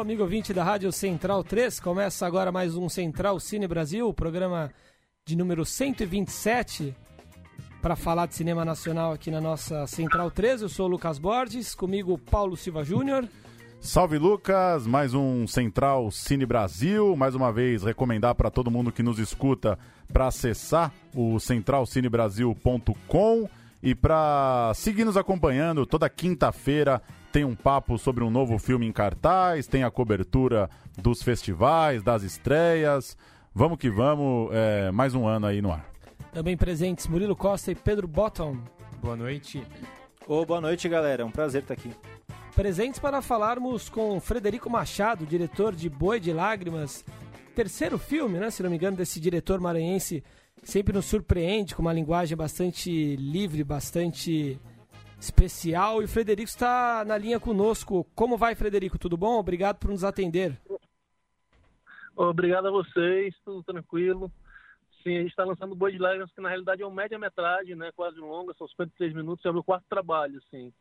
Amigo ouvinte da Rádio Central 3, começa agora mais um Central Cine Brasil, programa de número 127, para falar de cinema nacional aqui na nossa Central 3. Eu sou o Lucas Borges, comigo Paulo Silva Júnior. Salve Lucas, mais um Central Cine Brasil. Mais uma vez, recomendar para todo mundo que nos escuta para acessar o centralcinebrasil.com e para seguir nos acompanhando toda quinta-feira tem um papo sobre um novo filme em cartaz, tem a cobertura dos festivais, das estreias. Vamos que vamos, é, mais um ano aí no ar. Também presentes Murilo Costa e Pedro Bottom. Boa noite. Ô, boa noite, galera. É um prazer estar aqui. Presentes para falarmos com Frederico Machado, diretor de Boi de Lágrimas. Terceiro filme, né, se não me engano, desse diretor maranhense. Sempre nos surpreende com uma linguagem bastante livre, bastante especial. E o Frederico está na linha conosco. Como vai, Frederico? Tudo bom? Obrigado por nos atender. Obrigado a vocês, tudo tranquilo. Sim, a gente está lançando Boi de Lágrimas, que na realidade é um média-metragem, né? Quase longa, são 53 minutos, é o meu quarto trabalho, assim,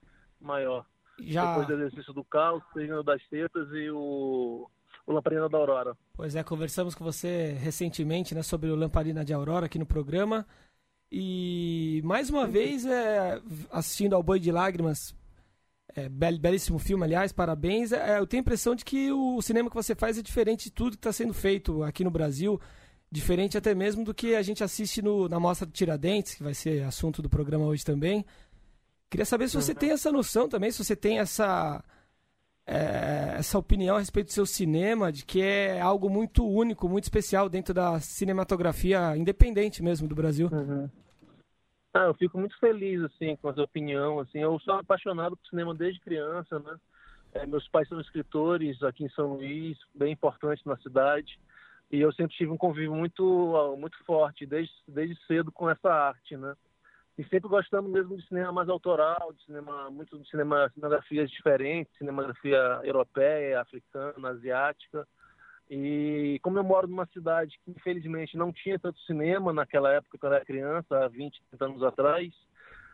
maior. Já... Depois do exercício do caos, Signo das Tetas e o, o Lamparina da Aurora. Pois é, conversamos com você recentemente né, sobre o Lamparina de Aurora aqui no programa. E mais uma vez, é, assistindo ao Boi de Lágrimas, é, bel, belíssimo filme, aliás, parabéns. É, eu tenho a impressão de que o cinema que você faz é diferente de tudo que está sendo feito aqui no Brasil, diferente até mesmo do que a gente assiste no, na Mostra de Tiradentes, que vai ser assunto do programa hoje também. Queria saber se você tem essa noção também, se você tem essa, é, essa opinião a respeito do seu cinema, de que é algo muito único, muito especial dentro da cinematografia independente mesmo do Brasil. Uhum. Ah, eu fico muito feliz assim com essa opinião. Assim, eu sou apaixonado por cinema desde criança, né? É, meus pais são escritores aqui em São Luís, bem importantes na cidade, e eu sempre tive um convívio muito muito forte desde desde cedo com essa arte, né? E sempre gostando mesmo de cinema mais autoral, de cinema muito de cinema cinemografias diferentes, cinematografia europeia, africana, asiática. E como eu moro numa cidade que infelizmente não tinha tanto cinema naquela época que eu era criança, há 20, 30 anos atrás,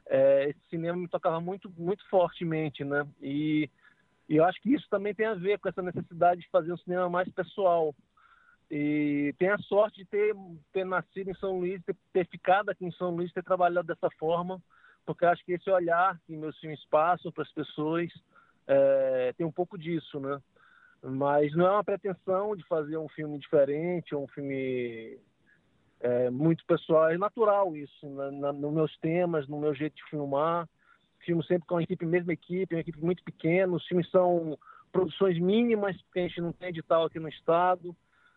é, esse cinema me tocava muito muito fortemente, né? E, e eu acho que isso também tem a ver com essa necessidade de fazer um cinema mais pessoal, e tenho a sorte de ter, ter nascido em São Luís, ter, ter ficado aqui em São Luís, ter trabalhado dessa forma, porque acho que esse olhar que meus filmes passam para as pessoas é, tem um pouco disso, né? Mas não é uma pretensão de fazer um filme diferente, um filme é, muito pessoal. É natural isso, na, na, nos meus temas, no meu jeito de filmar. Filmo sempre com a equipe, mesma equipe, uma equipe muito pequena. Os filmes são produções mínimas, porque a gente não tem edital aqui no estado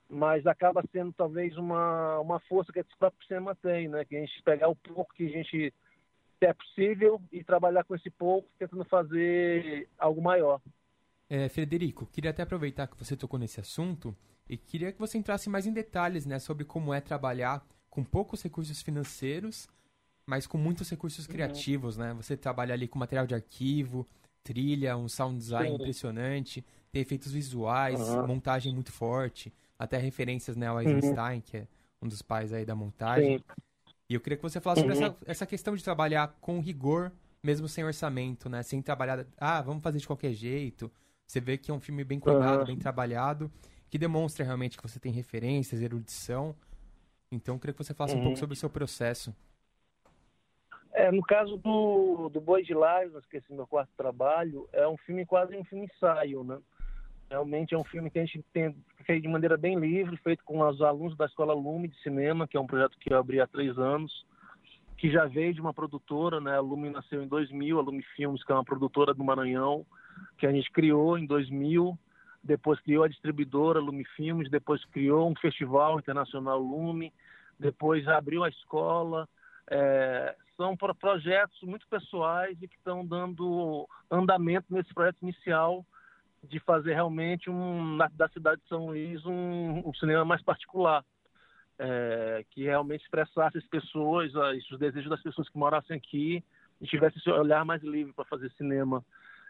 mas acaba sendo talvez uma, uma força que esse próprio cinema tem, né? Que a gente pegar o pouco que a gente é possível e trabalhar com esse pouco, tentando fazer algo maior. É, Frederico, queria até aproveitar que você tocou nesse assunto e queria que você entrasse mais em detalhes, né, sobre como é trabalhar com poucos recursos financeiros, mas com muitos recursos uhum. criativos, né? Você trabalha ali com material de arquivo, trilha, um sound design Sim. impressionante, tem efeitos visuais, uhum. montagem muito forte até referências né, ao. Eisenstein, uhum. que é um dos pais aí da montagem. Sim. E eu queria que você falasse uhum. sobre essa, essa questão de trabalhar com rigor, mesmo sem orçamento, né? Sem trabalhar, ah, vamos fazer de qualquer jeito. Você vê que é um filme bem cuidado, uhum. bem trabalhado, que demonstra realmente que você tem referências, erudição. Então, eu queria que você falasse um pouco uhum. sobre o seu processo. É, no caso do, do Boi de Lágrimas, que é esse meu quarto trabalho, é um filme quase um filme ensaio, né? Realmente é um filme que a gente tem feito de maneira bem livre, feito com os alunos da Escola Lume de Cinema, que é um projeto que eu abri há três anos, que já veio de uma produtora, né? A Lume nasceu em 2000, a Lume Filmes, que é uma produtora do Maranhão, que a gente criou em 2000, depois criou a distribuidora Lume Filmes, depois criou um festival internacional Lume, depois abriu a escola. É, são projetos muito pessoais e que estão dando andamento nesse projeto inicial de fazer realmente um, na, da cidade de São Luís um, um cinema mais particular, é, que realmente expressasse as pessoas, os desejos das pessoas que morassem aqui e tivesse esse olhar mais livre para fazer cinema.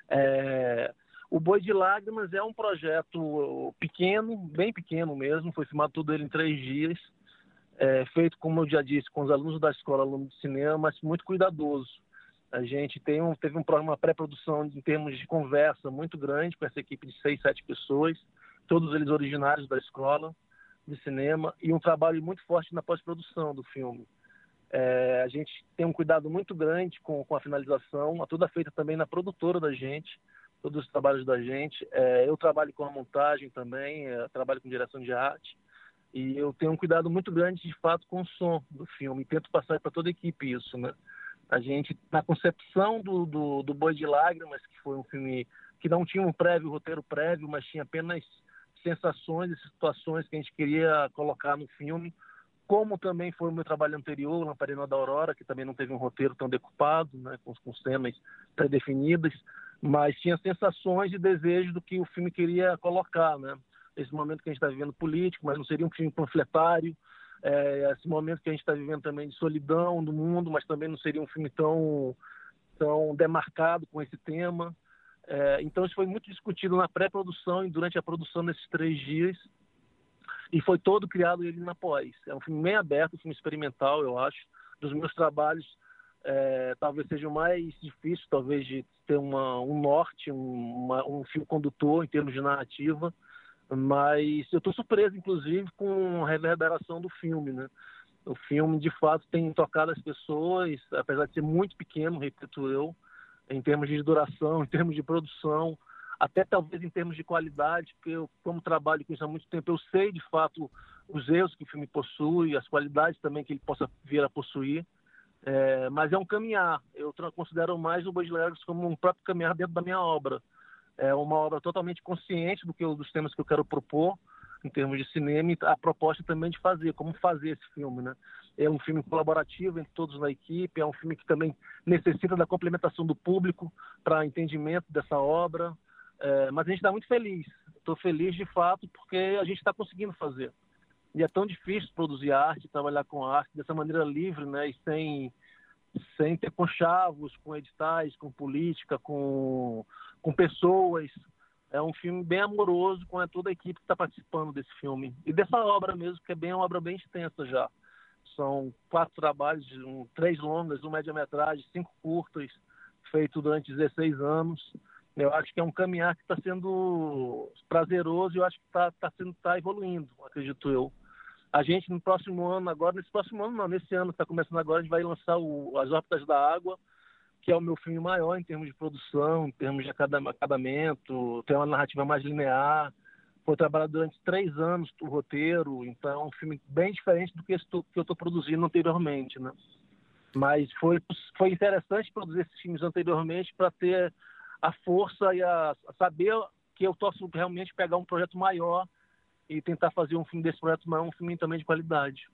É, o Boi de Lágrimas é um projeto pequeno, bem pequeno mesmo, foi filmado tudo ele em três dias, é, feito, como eu já disse, com os alunos da escola, alunos de cinema, mas muito cuidadoso. A gente tem um, teve um, uma pré-produção em termos de conversa muito grande com essa equipe de seis, sete pessoas, todos eles originários da escola de cinema, e um trabalho muito forte na pós-produção do filme. É, a gente tem um cuidado muito grande com, com a finalização, a toda feita também na produtora da gente, todos os trabalhos da gente. É, eu trabalho com a montagem também, é, trabalho com direção de arte, e eu tenho um cuidado muito grande, de fato, com o som do filme, e tento passar para toda a equipe isso, né? A gente, na concepção do, do, do Boi de Lágrimas, que foi um filme que não tinha um prévio, roteiro prévio, mas tinha apenas sensações e situações que a gente queria colocar no filme, como também foi o meu trabalho anterior, Lamparina da Aurora, que também não teve um roteiro tão decupado, né, com, com cenas pré-definidas, mas tinha sensações e desejos do que o filme queria colocar, né? Esse momento que a gente está vivendo político, mas não seria um filme panfletário, é, esse momento que a gente está vivendo também de solidão no mundo, mas também não seria um filme tão, tão demarcado com esse tema. É, então isso foi muito discutido na pré-produção e durante a produção desses três dias e foi todo criado ele na pós. É um filme meio aberto, um filme experimental, eu acho. Dos meus trabalhos, é, talvez seja o mais difícil, talvez de ter uma, um norte, um, uma, um fio condutor em termos de narrativa. Mas eu estou surpreso, inclusive, com a reverberação do filme, né? O filme, de fato, tem tocado as pessoas, apesar de ser muito pequeno, repito eu, em termos de duração, em termos de produção, até talvez em termos de qualidade, porque eu, como trabalho com isso há muito tempo, eu sei, de fato, os erros que o filme possui, as qualidades também que ele possa vir a possuir. É, mas é um caminhar. Eu considero mais o Boi como um próprio caminhar dentro da minha obra é uma obra totalmente consciente do que dos temas que eu quero propor em termos de cinema e a proposta também de fazer, como fazer esse filme, né? É um filme colaborativo entre todos na equipe, é um filme que também necessita da complementação do público para entendimento dessa obra, é, mas a gente está muito feliz. Estou feliz de fato porque a gente está conseguindo fazer. E é tão difícil produzir arte, trabalhar com arte dessa maneira livre, né? E sem sem ter conchavos, com editais, com política, com com pessoas. É um filme bem amoroso com toda a equipe que está participando desse filme. E dessa obra mesmo, que é bem uma obra bem extensa já. São quatro trabalhos, um, três longas, um média-metragem, cinco curtas, feito durante 16 anos. Eu acho que é um caminhar que está sendo prazeroso e eu acho que está tá sendo tá evoluindo, acredito eu. A gente no próximo ano, agora, nesse próximo ano não, nesse ano que está começando agora, a gente vai lançar o, As Órbitas da Água, que é o meu filme maior em termos de produção, em termos de acabamento, tem uma narrativa mais linear. Foi trabalhado durante três anos o roteiro, então é um filme bem diferente do que, que eu estou produzindo anteriormente, né? Mas foi, foi interessante produzir esses filmes anteriormente para ter a força e a, a saber que eu posso realmente pegar um projeto maior e tentar fazer um filme desse projeto maior, um filme também de qualidade.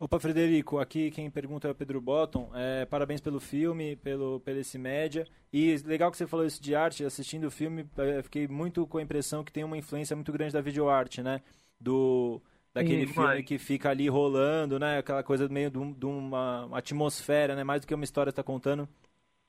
Opa, Frederico, aqui quem pergunta é o Pedro Botton. É, parabéns pelo filme, pelo, pelo esse média. E legal que você falou isso de arte, assistindo o filme, é, fiquei muito com a impressão que tem uma influência muito grande da videoarte, né? Do, daquele Sim, filme que fica ali rolando, né? Aquela coisa meio de, de uma atmosfera, né? Mais do que uma história está contando,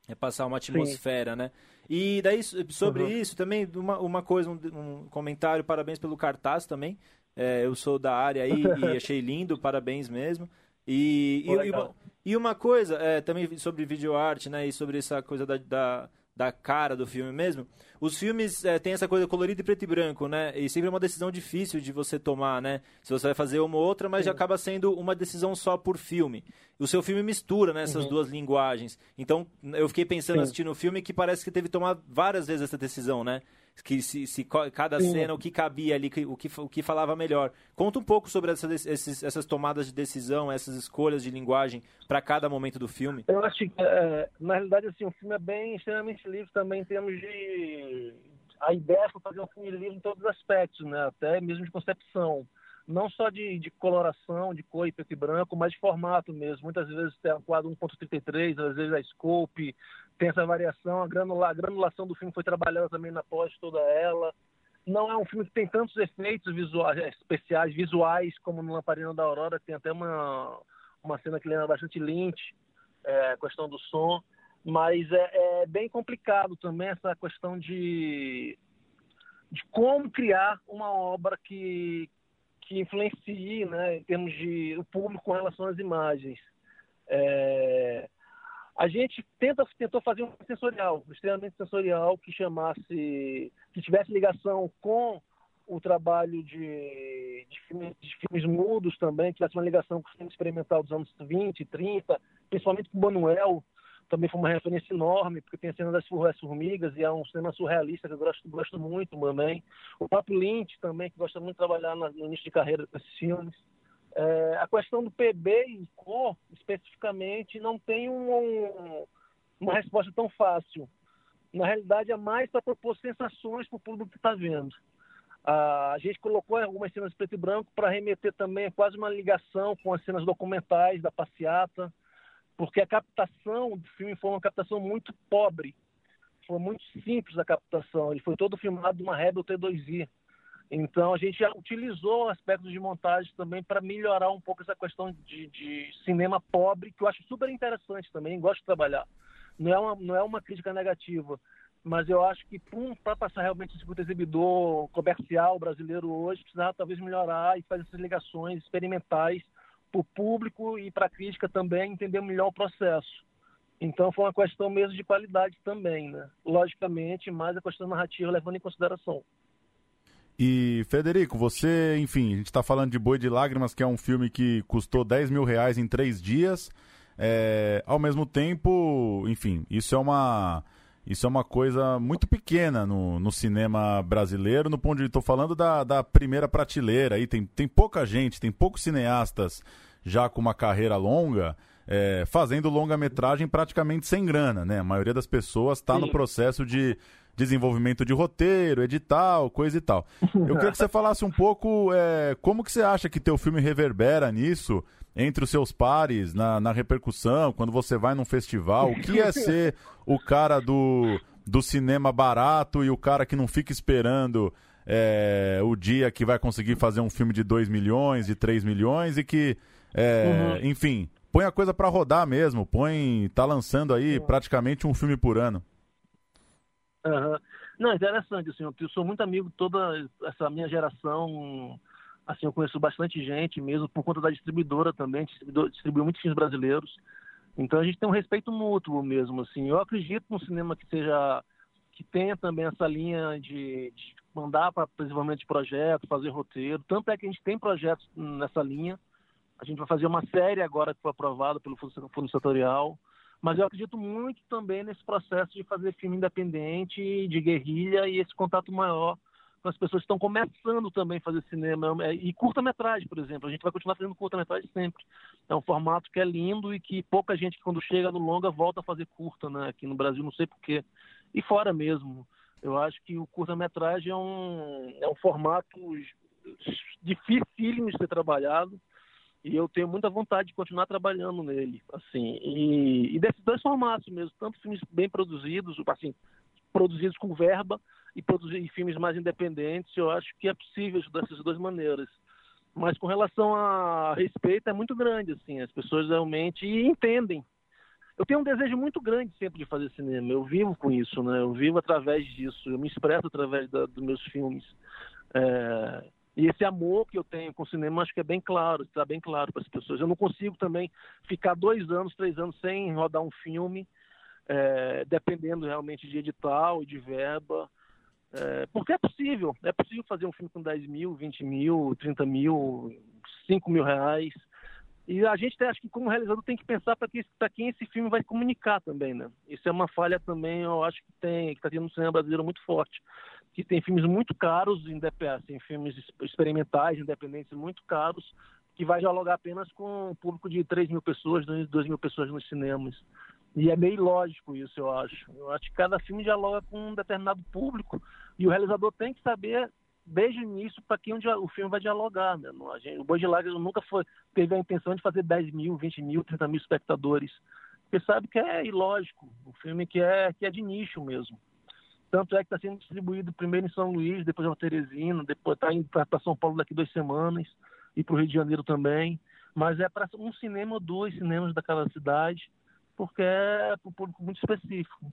é passar uma atmosfera, Sim. né? E daí, sobre uhum. isso, também, uma, uma coisa, um, um, comentário, parabéns pelo cartaz também. É, eu sou da área aí e achei lindo, parabéns mesmo. E, Pô, e, uma, e, uma, coisa, é, também sobre videoarte, né? E sobre essa coisa da, da, da cara do filme mesmo. Os filmes é, têm essa coisa colorida e preto e branco, né? E sempre é uma decisão difícil de você tomar, né? Se você vai fazer uma ou outra, mas já acaba sendo uma decisão só por filme. O seu filme mistura né, essas uhum. duas linguagens. Então, eu fiquei pensando Sim. assistindo o filme que parece que teve que tomar várias vezes essa decisão, né? Que se, se cada Sim. cena o que cabia ali, o que, o que falava melhor. Conta um pouco sobre essa, esses, essas tomadas de decisão, essas escolhas de linguagem para cada momento do filme. Eu acho que, é, na realidade, assim, o filme é bem extremamente livre também em termos de a ideia foi fazer um filme livre em todos os aspectos, né? até mesmo de concepção. Não só de, de coloração, de cor e preto e branco, mas de formato mesmo. Muitas vezes tem um quadro 1.33, às vezes a scope, tem essa variação. A, granula, a granulação do filme foi trabalhada também na pós toda ela. Não é um filme que tem tantos efeitos visuais, especiais, visuais, como no Lamparina da Aurora. Tem até uma, uma cena que lembra bastante Lynch, é, questão do som mas é, é, bem complicado também essa questão de, de como criar uma obra que, que influencie né, em termos de o público com relação às imagens. É, a gente tenta, tentou fazer um sensorial, extremamente sensorial, que chamasse, que tivesse ligação com o trabalho de, de, filmes, de filmes mudos também, que tivesse uma ligação com o filme experimental dos anos 20, 30, principalmente com o Manuel, também foi uma referência enorme, porque tem a cena das formigas e é um cinema surrealista que eu gosto, gosto muito também. O próprio Lynch também, que gosta muito de trabalhar no início de carreira com esses filmes. É, a questão do PB e cor, especificamente, não tem um, um, uma resposta tão fácil. Na realidade, é mais para propor sensações para o público que está vendo. a gente colocou algumas cenas preto e branco para remeter também quase uma ligação com as cenas documentais da passeata, porque a captação do filme foi uma captação muito pobre, foi muito simples a captação. Ele foi todo filmado numa Rebel T2i. Então a gente utilizou aspectos de montagem também para melhorar um pouco essa questão de, de, cinema pobre, que eu acho super interessante também, gosto de trabalhar. Não é uma, não é uma crítica negativa, mas eu acho que para passar realmente o circuito exibidor comercial brasileiro hoje, precisava talvez melhorar e fazer essas ligações experimentais para o público e para a crítica também entender melhor o processo. Então foi uma questão mesmo de qualidade também, né? Logicamente, mas a questão narrativa levando em consideração. E, Federico, você, enfim, a gente está falando de Boi de Lágrimas, que é um filme que custou 10 mil reais em três dias. É, ao mesmo tempo, enfim, isso é uma isso é uma coisa muito pequena no, no cinema brasileiro, no ponto de estou falando da, da primeira prateleira. Aí tem, tem pouca gente, tem poucos cineastas já com uma carreira longa é, fazendo longa-metragem praticamente sem grana, né? A maioria das pessoas está no processo de desenvolvimento de roteiro, edital, coisa e tal. Eu queria que você falasse um pouco é, como que você acha que teu filme reverbera nisso entre os seus pares, na, na repercussão, quando você vai num festival? O que é ser o cara do, do cinema barato e o cara que não fica esperando é, o dia que vai conseguir fazer um filme de 2 milhões, de 3 milhões e que, é, uhum. enfim, põe a coisa para rodar mesmo, põe, tá lançando aí praticamente um filme por ano. Uhum. Não, interessante, assim, eu sou muito amigo de toda essa minha geração Assim, eu conheço bastante gente mesmo, por conta da distribuidora também, distribui muitos filmes brasileiros. Então a gente tem um respeito mútuo mesmo, assim. Eu acredito no cinema que seja que tenha também essa linha de, de mandar para desenvolvimento de projetos, fazer roteiro. Tanto é que a gente tem projetos nessa linha. A gente vai fazer uma série agora que foi aprovada pelo Fundo Setorial. Mas eu acredito muito também nesse processo de fazer filme independente, de guerrilha e esse contato maior as pessoas estão começando também a fazer cinema. É, e curta-metragem, por exemplo. A gente vai continuar fazendo curta-metragem sempre. É um formato que é lindo e que pouca gente, quando chega no longa, volta a fazer curta, né? Aqui no Brasil, não sei porquê. E fora mesmo. Eu acho que o curta-metragem é um, é um formato dificílimo de ser trabalhado e eu tenho muita vontade de continuar trabalhando nele, assim, e, e desses dois formatos mesmo, tanto filmes bem produzidos, assim, produzidos com verba, e produzir filmes mais independentes, eu acho que é possível dessas duas maneiras. Mas com relação a respeito, é muito grande, assim, as pessoas realmente entendem. Eu tenho um desejo muito grande sempre de fazer cinema, eu vivo com isso, né? Eu vivo através disso, eu me expresso através da, dos meus filmes. É... E esse amor que eu tenho com o cinema, acho que é bem claro, está bem claro para as pessoas. Eu não consigo também ficar dois anos, três anos sem rodar um filme, é... dependendo realmente de edital e de verba. É, porque é possível, é possível fazer um filme com 10 mil, 20 mil, 30 mil, 5 mil reais. E a gente acho que como realizador tem que pensar para que, quem esse filme vai comunicar também, né? Isso é uma falha também, eu acho que tem, que está tendo no cinema brasileiro muito forte. Que tem filmes muito caros, assim, filmes experimentais, independentes, muito caros, que vai dialogar apenas com um público de 3 mil pessoas, 2 mil pessoas nos cinemas. E é meio lógico isso, eu acho. Eu acho que cada filme dialoga com um determinado público, E o realizador tem que saber desde o início para quem o filme vai dialogar. Né? O Boi de Lágrimas nunca foi, teve a intenção de fazer 10 mil, 20 mil, 30 mil espectadores. Porque sabe que é ilógico, um filme que é, que é de nicho mesmo. Tanto é que está sendo distribuído primeiro em São Luís, depois na Teresina, depois está indo para São Paulo daqui duas semanas e para o Rio de Janeiro também. Mas é para um cinema ou dois cinemas daquela cidade, porque é para um público muito específico.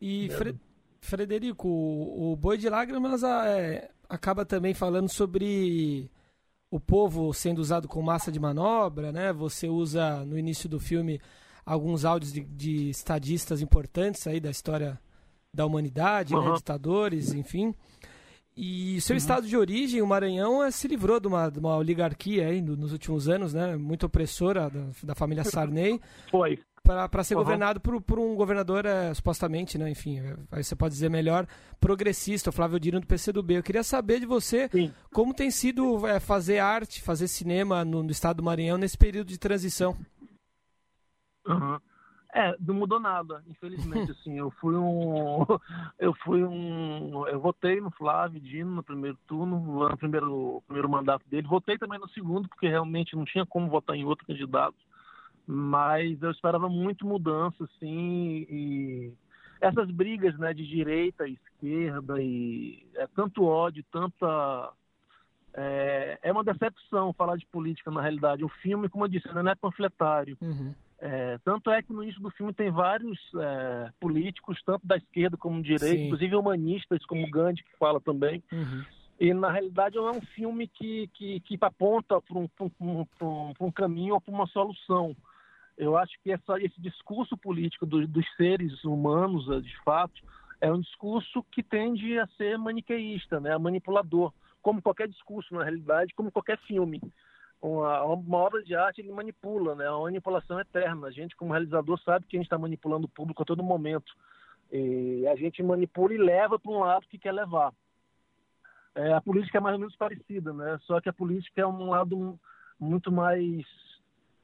E, Fre Frederico, o, o Boi de Lágrimas é, acaba também falando sobre o povo sendo usado com massa de manobra, né? Você usa no início do filme alguns áudios de, de estadistas importantes aí da história da humanidade, uhum. né? ditadores, enfim. E seu uhum. estado de origem, o Maranhão, é, se livrou de uma, de uma oligarquia aí nos últimos anos, né? Muito opressora da, da família Sarney. Foi para ser uhum. governado por, por um governador é, supostamente, né, enfim, aí você pode dizer melhor, progressista, o Flávio Dino do PCdoB. Eu queria saber de você Sim. como tem sido é, fazer arte, fazer cinema no, no, estado do Maranhão nesse período de transição. Uhum. É, não mudou nada, infelizmente, assim, eu fui um, eu fui um, eu votei no Flávio Dino no primeiro turno, no primeiro, primeiro mandato dele, votei também no segundo, porque realmente não tinha como votar em outro candidato, mas eu esperava muito mudança, assim, e essas brigas, né, de direita esquerda, e é tanto ódio, tanta... É, é uma decepção falar de política, na realidade. O filme, como eu disse, não é panfletário. Uhum. É, tanto é que no início do filme tem vários é, políticos, tanto da esquerda como da direita, Sim. inclusive humanistas, como Gandhi, que fala também. Uhum. E, na realidade, não é um filme que, que, que aponta para um, um, um, caminho ou para uma solução. Eu acho que essa, esse discurso político do, dos seres humanos, eh, de fato, é um discurso que tende a ser maniqueísta, né, manipulador, como qualquer discurso, na realidade, como qualquer filme. Uma, uma, obra de arte ele manipula, né? É uma manipulação eterna. A gente, como realizador, sabe que a gente está manipulando o público a todo momento. E a gente manipula e leva para um lado que quer levar. É, a política é mais ou menos parecida, né? Só que a política é um lado muito mais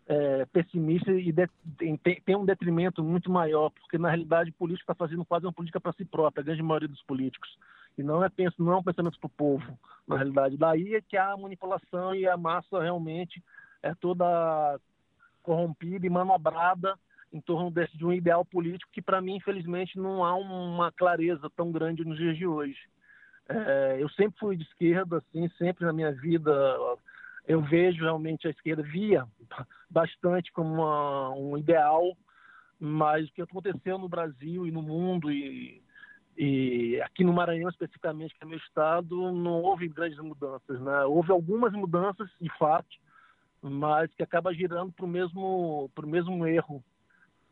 é, pessimista e de, tem, tem, um detrimento muito maior, porque na realidade o político está fazendo quase uma política para si próprio, a grande maioria dos políticos. E não é, penso, não é um pensamento para o povo, na realidade. Daí é que a manipulação e a massa realmente é toda corrompida e manobrada em torno desse, de um ideal político que, para mim, infelizmente, não há uma clareza tão grande nos dias de hoje. É, eu sempre fui de esquerda, assim, sempre na minha vida eu vejo realmente a esquerda, via bastante como uma, um ideal, mas o que aconteceu no Brasil e no mundo e, e aqui no Maranhão especificamente, que é meu estado, não houve grandes mudanças, né? Houve algumas mudanças, de fato, mas que acaba girando para o mesmo, pro mesmo erro.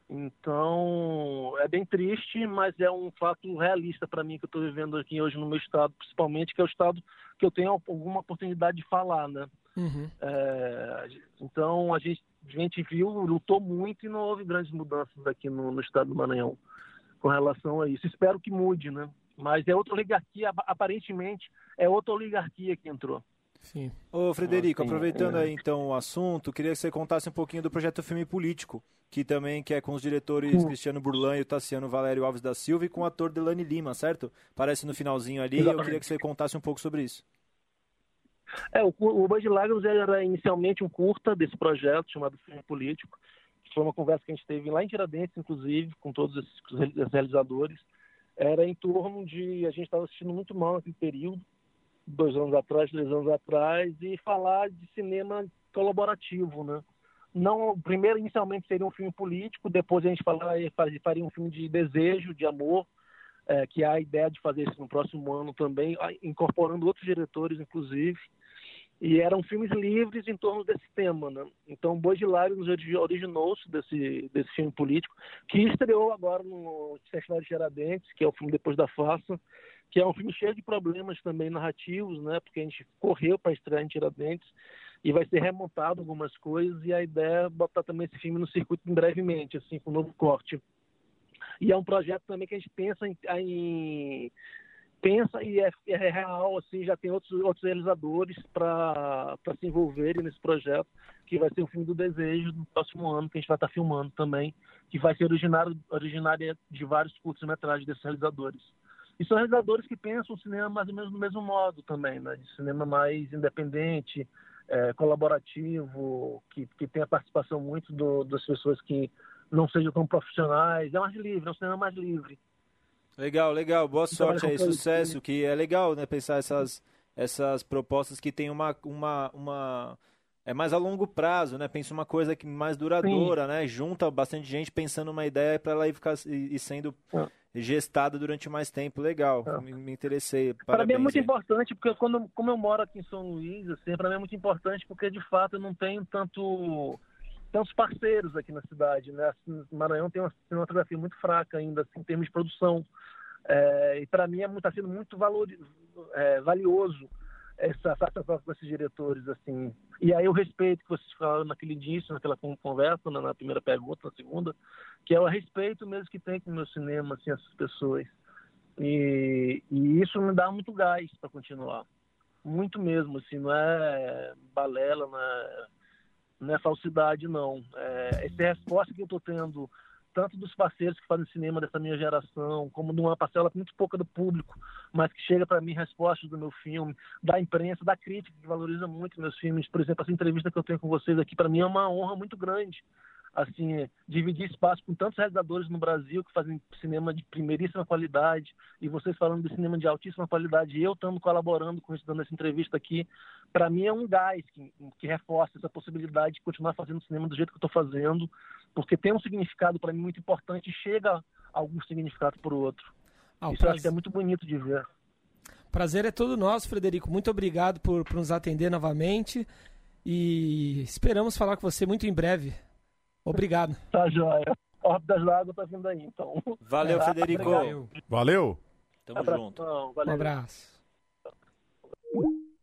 Então, é bem triste, mas é um fato realista para mim que eu estou vivendo aqui hoje no meu estado, principalmente, que é o estado que eu tenho alguma oportunidade de falar, né? Uhum. É, então a gente, a gente viu, lutou muito e não houve grandes mudanças aqui no, no estado do Maranhão com relação a isso. Espero que mude, né? Mas é outra oligarquia, aparentemente é outra oligarquia que entrou. Sim. Ô Frederico, ah, aproveitando aí então o assunto, queria que você contasse um pouquinho do projeto Filme Político, que também que é com os diretores sim. Cristiano Burlan e o Tassiano Valério Alves da Silva e com o ator Delane Lima, certo? Parece no finalzinho ali, Exatamente. eu queria que você contasse um pouco sobre isso. É, o, o Band de Lágrimas era inicialmente um curta desse projeto chamado Filme Político, foi uma conversa que a gente teve lá em Tiradentes, inclusive, com todos esses realizadores. Era em torno de. A gente estava assistindo muito mal naquele período, dois anos atrás, três anos atrás, e falar de cinema colaborativo, né? Não, primeiro, inicialmente seria um filme político, depois a gente falaria, faria um filme de desejo, de amor, é, que há a ideia de fazer isso no próximo ano também, incorporando outros diretores, inclusive. E eram filmes livres em torno desse tema, né? Então, Boi de nos originou-se desse, desse filme político, que estreou agora no Festival de Tiradentes, que é o filme Depois da Farsa, que é um filme cheio de problemas também narrativos, né? Porque a gente correu para estrear em Tiradentes e vai ser remontado algumas coisas e a ideia é botar também esse filme no circuito brevemente, assim, com um novo corte. E é um projeto também que a gente pensa em, em pensa e é, é, real, assim, já tem outros, outros realizadores para se envolverem nesse projeto, que vai ser o filme do desejo no próximo ano, que a gente vai estar tá filmando também, que vai ser originário, originário de vários curtos-metragens desses realizadores. E são realizadores que pensam o cinema mais ou menos do mesmo modo também, né? De cinema mais independente, é, colaborativo, que, que tem a participação muito do, das pessoas que não sejam tão profissionais. É mais livre, é um cinema mais livre. Legal, legal. Boa sorte aí, sucesso. Que é legal, né? Pensar essas, essas propostas que tem uma, uma, uma é mais a longo prazo, né? Pensa uma coisa que mais duradoura, Sim. né? Junta bastante gente pensando uma ideia para ela ir ficar e, sendo é. gestada durante mais tempo. Legal, é. me, me, interessei. Para mim é muito aí. importante porque quando como eu moro aqui em São Luís, assim, para mim é muito importante porque de fato eu não tenho tanto tantos parceiros aqui na cidade, né? Assim, Maranhão tem uma cinematografia muito fraca ainda assim, em termos de produção. É, e para mim é está sendo muito valor, é, valioso essa participação com esses diretores assim. E aí o respeito que vocês falaram naquele início, naquela conversa, na, primeira pergunta, na segunda, que é o respeito mesmo que tem com o meu cinema, assim, essas pessoas. E, e isso me dá muito gás para continuar. Muito mesmo, assim, não é balela, não é, não é falsidade, não. É, essa resposta que eu estou tendo tanto dos parceiros que fazem cinema dessa minha geração, como de uma parcela muito pouca do público, mas que chega para mim respostas do meu filme, da imprensa, da crítica, que valoriza muito meus filmes. Por exemplo, essa entrevista que eu tenho com vocês aqui, para mim é uma honra muito grande. Assim, dividir espaço com tantos realizadores no Brasil que fazem cinema de primeiríssima qualidade, e vocês falando de cinema de altíssima qualidade, e eu estando colaborando com isso, dando essa entrevista aqui, para mim é um gás que, que reforça essa possibilidade de continuar fazendo cinema do jeito que eu estou fazendo, porque tem um significado para mim muito importante e chega algum significado para o outro. Ah, Isso prazer... eu acho que é muito bonito de ver. Prazer é todo nosso, Frederico. Muito obrigado por, por nos atender novamente e esperamos falar com você muito em breve. Obrigado. tá joia. Órbita das Lágrimas tá vindo aí, então. Valeu, Frederico. Valeu. Valeu. Tamo junto. Valeu. Um abraço.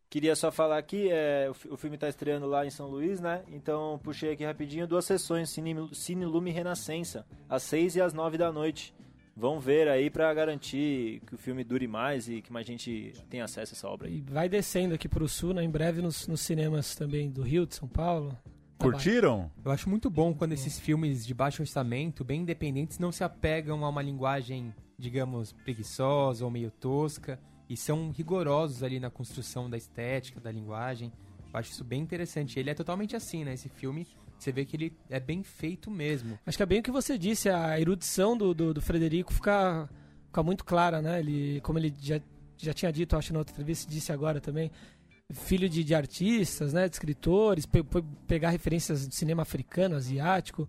Queria só falar aqui, é, o, o filme está estreando lá em São Luís, né? Então puxei aqui rapidinho duas sessões, Cine, Cine Lume Renascença, às seis e às nove da noite. Vão ver aí para garantir que o filme dure mais e que mais gente tenha acesso a essa obra aí. E vai descendo aqui para o sul, né? em breve nos, nos cinemas também do Rio, de São Paulo. Curtiram? Eu acho muito bom quando esses filmes de baixo orçamento, bem independentes, não se apegam a uma linguagem, digamos, preguiçosa ou meio tosca e são rigorosos ali na construção da estética, da linguagem. Eu acho isso bem interessante. Ele é totalmente assim, né? Esse filme, você vê que ele é bem feito mesmo. Acho que é bem o que você disse, a erudição do, do, do Frederico fica, fica muito clara, né? Ele, como ele já, já tinha dito, acho na outra entrevista, disse agora também, filho de, de artistas, né? De escritores, pe, pegar referências do cinema africano, asiático.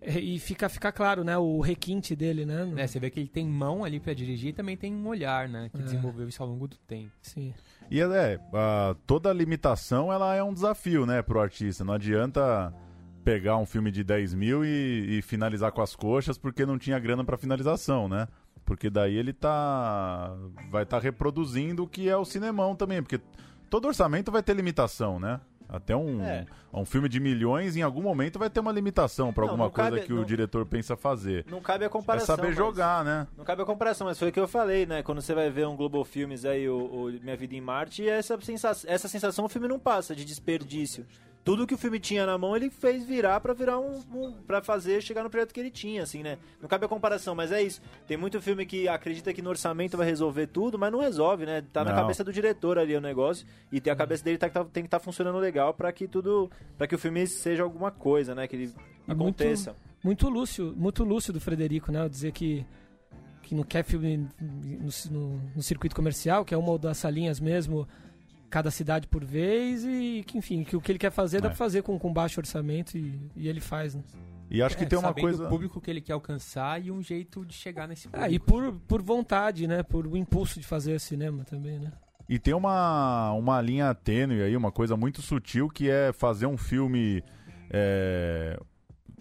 É, e fica, fica claro, né, o requinte dele, né? É, você vê que ele tem mão ali para dirigir e também tem um olhar, né, que é. desenvolveu isso ao longo do tempo. Sim. E é, a, toda limitação ela é um desafio, né, pro artista. Não adianta pegar um filme de 10 mil e, e finalizar com as coxas porque não tinha grana para finalização, né? Porque daí ele tá vai estar tá reproduzindo o que é o cinemão também, porque todo orçamento vai ter limitação, né? Até um, é. um filme de milhões, em algum momento, vai ter uma limitação para alguma coisa cabe, que não, o diretor pensa fazer. Não cabe a comparação. É saber jogar, né? Não cabe a comparação, mas foi o que eu falei, né? Quando você vai ver um Global Filmes aí, o, o Minha Vida em Marte, essa sensação, essa sensação o filme não passa de desperdício tudo que o filme tinha na mão, ele fez virar para virar um, um para fazer chegar no projeto que ele tinha, assim, né? Não cabe a comparação, mas é isso. Tem muito filme que acredita que no orçamento vai resolver tudo, mas não resolve, né? Tá não. na cabeça do diretor ali o negócio e tem a cabeça dele tá, tá tem que estar tá funcionando legal para que tudo, para que o filme seja alguma coisa, né? Que ele e aconteça. Muito, muito lúcio, muito lúcio do Frederico, né? Dizer que que não quer filme no, no, no circuito comercial, que é uma das salinhas mesmo cada cidade por vez e que, enfim, que o que ele quer fazer é. dá pra fazer com, com baixo orçamento e, e ele faz, né? E acho que é, tem uma coisa. o público que ele quer alcançar e um jeito de chegar nesse público. Ah, e por, por vontade, né? Por o impulso de fazer cinema também, né? E tem uma, uma linha tênue aí, uma coisa muito sutil que é fazer um filme é,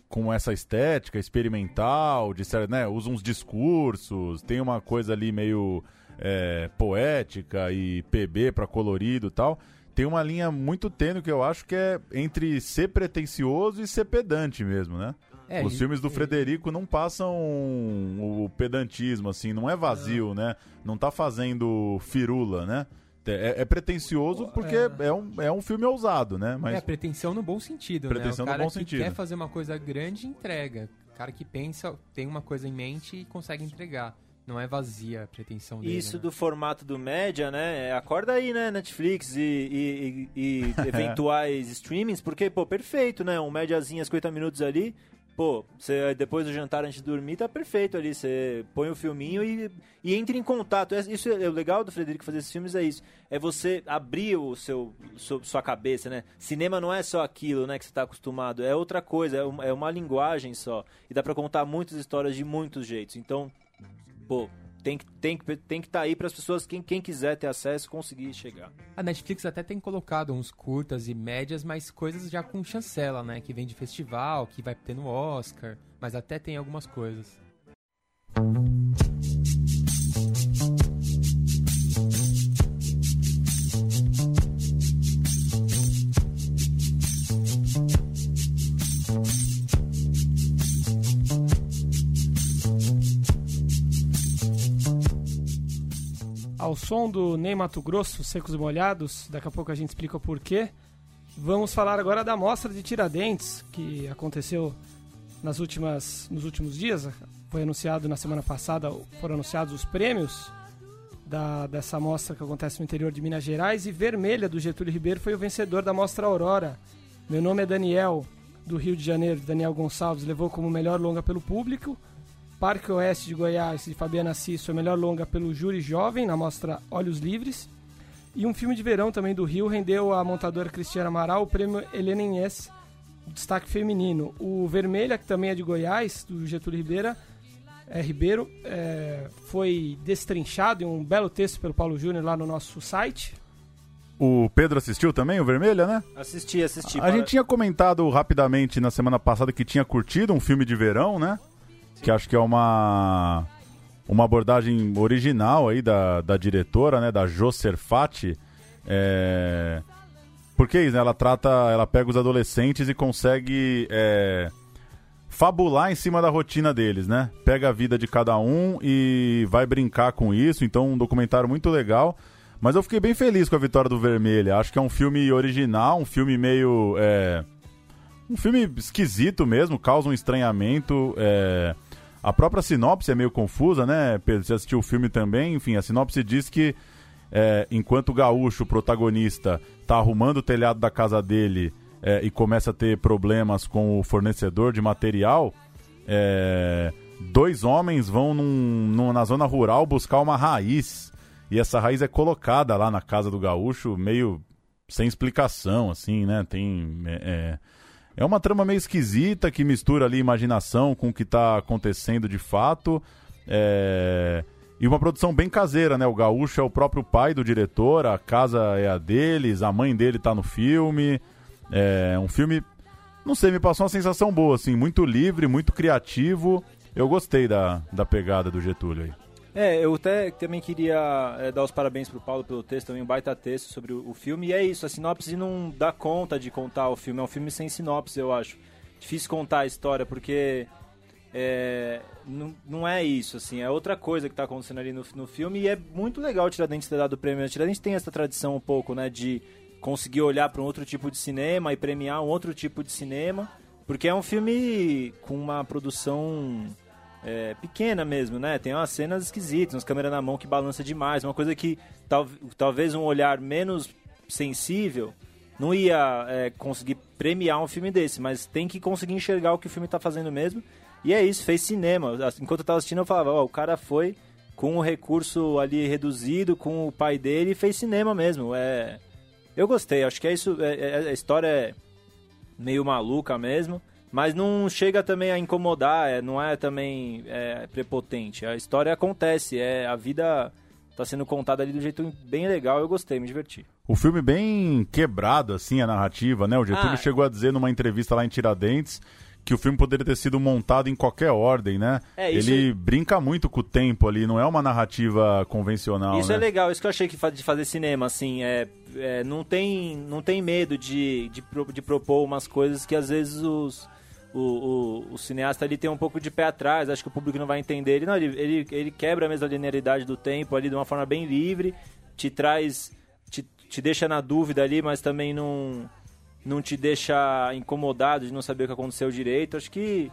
com essa estética experimental, de, né, usa uns discursos, tem uma coisa ali meio é, poética e PB para colorido e tal, tem uma linha muito tênue que eu acho que é entre ser pretencioso e ser pedante mesmo, né? É, Os filmes do Frederico não passam o pedantismo, assim, não é vazio, né? Não tá fazendo firula, né? É, é pretencioso porque é. é. um, é um filme ousado, né? Mas... É, pretensão no bom sentido, pretensão né? O cara no bom que sentido. quer fazer uma coisa grande, entrega. O cara que pensa, tem uma coisa em mente e consegue entregar. Não é vazia a pretensão dele. Isso né? do formato do média, né? é, Acorda aí, né? Netflix e, e- e- e eventuais streamings, porque, pô, perfeito, né? Um médiazinho, 50 minutos ali. Pô, você, depois do jantar antes de dormir, tá perfeito ali. Você põe o filminho e, e entra em contato. É- Isso é o legal do Frederico fazer esses filmes, é isso. É você abrir o seu, seu- sua cabeça, né? Cinema não é só aquilo, né, que você tá acostumado. É outra coisa, é uma, é uma linguagem só. E dá pra contar muitas histórias de muitos jeitos. Então, pô, tem que tem que tem que estar aí para as pessoas quem, quem quiser ter acesso conseguir chegar. A Netflix até tem colocado uns curtas e médias, mas coisas já com chancela, né? Que vem de festival, que vai ter no Oscar, mas até tem algumas coisas. Ao som do Ney Mato Grosso, Secos e Molhados, daqui a pouco a gente explica o porquê. Vamos falar agora da mostra de Tiradentes, que aconteceu nas últimas, nos últimos dias. Foi anunciado na semana passada, foram anunciados os prêmios da, dessa mostra que acontece no interior de Minas Gerais. E Vermelha, do Getúlio Ribeiro, foi o vencedor da mostra Aurora. Meu nome é Daniel, do Rio de Janeiro. Daniel Gonçalves levou como melhor longa pelo público. Parque Oeste de Goiás, de Fabiana Assis, foi melhor longa pelo Júri Jovem, na mostra Olhos Livres. E um filme de verão também do Rio rendeu à montadora Cristiana Amaral o prêmio Helena Inês, destaque feminino. O Vermelha, que também é de Goiás, do Getúlio Ribeira, é, Ribeiro, é, foi destrinchado em um belo texto pelo Paulo Júnior lá no nosso site. O Pedro assistiu também, o Vermelha, né? Assisti, assisti. A para- gente tinha comentado rapidamente na semana passada que tinha curtido um filme de verão, né? Que acho que é uma uma abordagem original aí da, da diretora, né? Da Jo Serfati. É... Porque isso, né? Ela trata, ela pega os adolescentes e consegue é, fabular em cima da rotina deles, né? Pega a vida de cada um e vai brincar com isso. Então, um documentário muito legal. Mas eu fiquei bem feliz com a vitória do Vermelha. Acho que é um filme original, um filme meio. é, um filme esquisito mesmo, causa um estranhamento. é, A própria sinopse é meio confusa, né? Pedro, você assistiu o filme também. Enfim, a sinopse diz que é, enquanto o gaúcho, o protagonista, tá arrumando o telhado da casa dele é, e começa a ter problemas com o fornecedor de material, é, dois homens vão num- num- na zona rural buscar uma raiz. E essa raiz é colocada lá na casa do gaúcho, meio sem explicação, assim, né? Tem. É, é, uma trama meio esquisita que mistura ali imaginação com o que tá acontecendo de fato. É, E uma produção bem caseira, né? O gaúcho é o próprio pai do diretor, a casa é a deles, a mãe dele tá no filme. É um filme, não sei, me passou uma sensação boa, assim, muito livre, muito criativo. Eu gostei da, da pegada do Getúlio aí. É, eu até também queria é, dar os parabéns pro Paulo pelo texto, também um baita texto sobre o, o filme. E é isso, a sinopse não dá conta de contar o filme. É um filme sem sinopse, eu acho. Difícil contar a história, porque é, não, não é isso, assim. É outra coisa que tá acontecendo ali no, no filme. E é muito legal o Tiradentes ter dado o prêmio. Tiradentes tem essa tradição um pouco, né, de conseguir olhar para um outro tipo de cinema e premiar um outro tipo de cinema. Porque é um filme com uma produção é, pequena mesmo, né? Tem umas cenas esquisitas, umas câmeras na mão que balança demais, uma coisa que tal, talvez um olhar menos sensível não ia é, conseguir premiar um filme desse, mas tem que conseguir enxergar o que o filme tá fazendo mesmo. E é isso, fez cinema. Enquanto eu tava assistindo, eu falava, ó, o cara foi com o recurso ali reduzido, com o pai dele, e fez cinema mesmo. É... Eu gostei, acho que é isso. é- é- a história é meio maluca mesmo. Mas não chega também a incomodar, é, não é também é, prepotente. A história acontece, é a vida tá sendo contada ali do jeito bem legal. Eu gostei, me diverti. O filme bem quebrado, assim, a narrativa, né? O Getúlio Ah. chegou a dizer numa entrevista lá em Tiradentes que o filme poderia ter sido montado em qualquer ordem, né? É, isso Ele brinca muito com o tempo ali, não é uma narrativa convencional, Isso né? é legal, isso que eu achei que de fazer cinema, assim, é, é, não, tem, não tem medo de, de, de propor umas coisas que às vezes os, o, o, o cineasta ali tem um pouco de pé atrás, acho que o público não vai entender. Ele, não, ele, ele, ele quebra mesmo a linearidade do tempo ali de uma forma bem livre, te traz, te, te deixa na dúvida ali, mas também não, não te deixa incomodado de não saber o que aconteceu direito. Acho que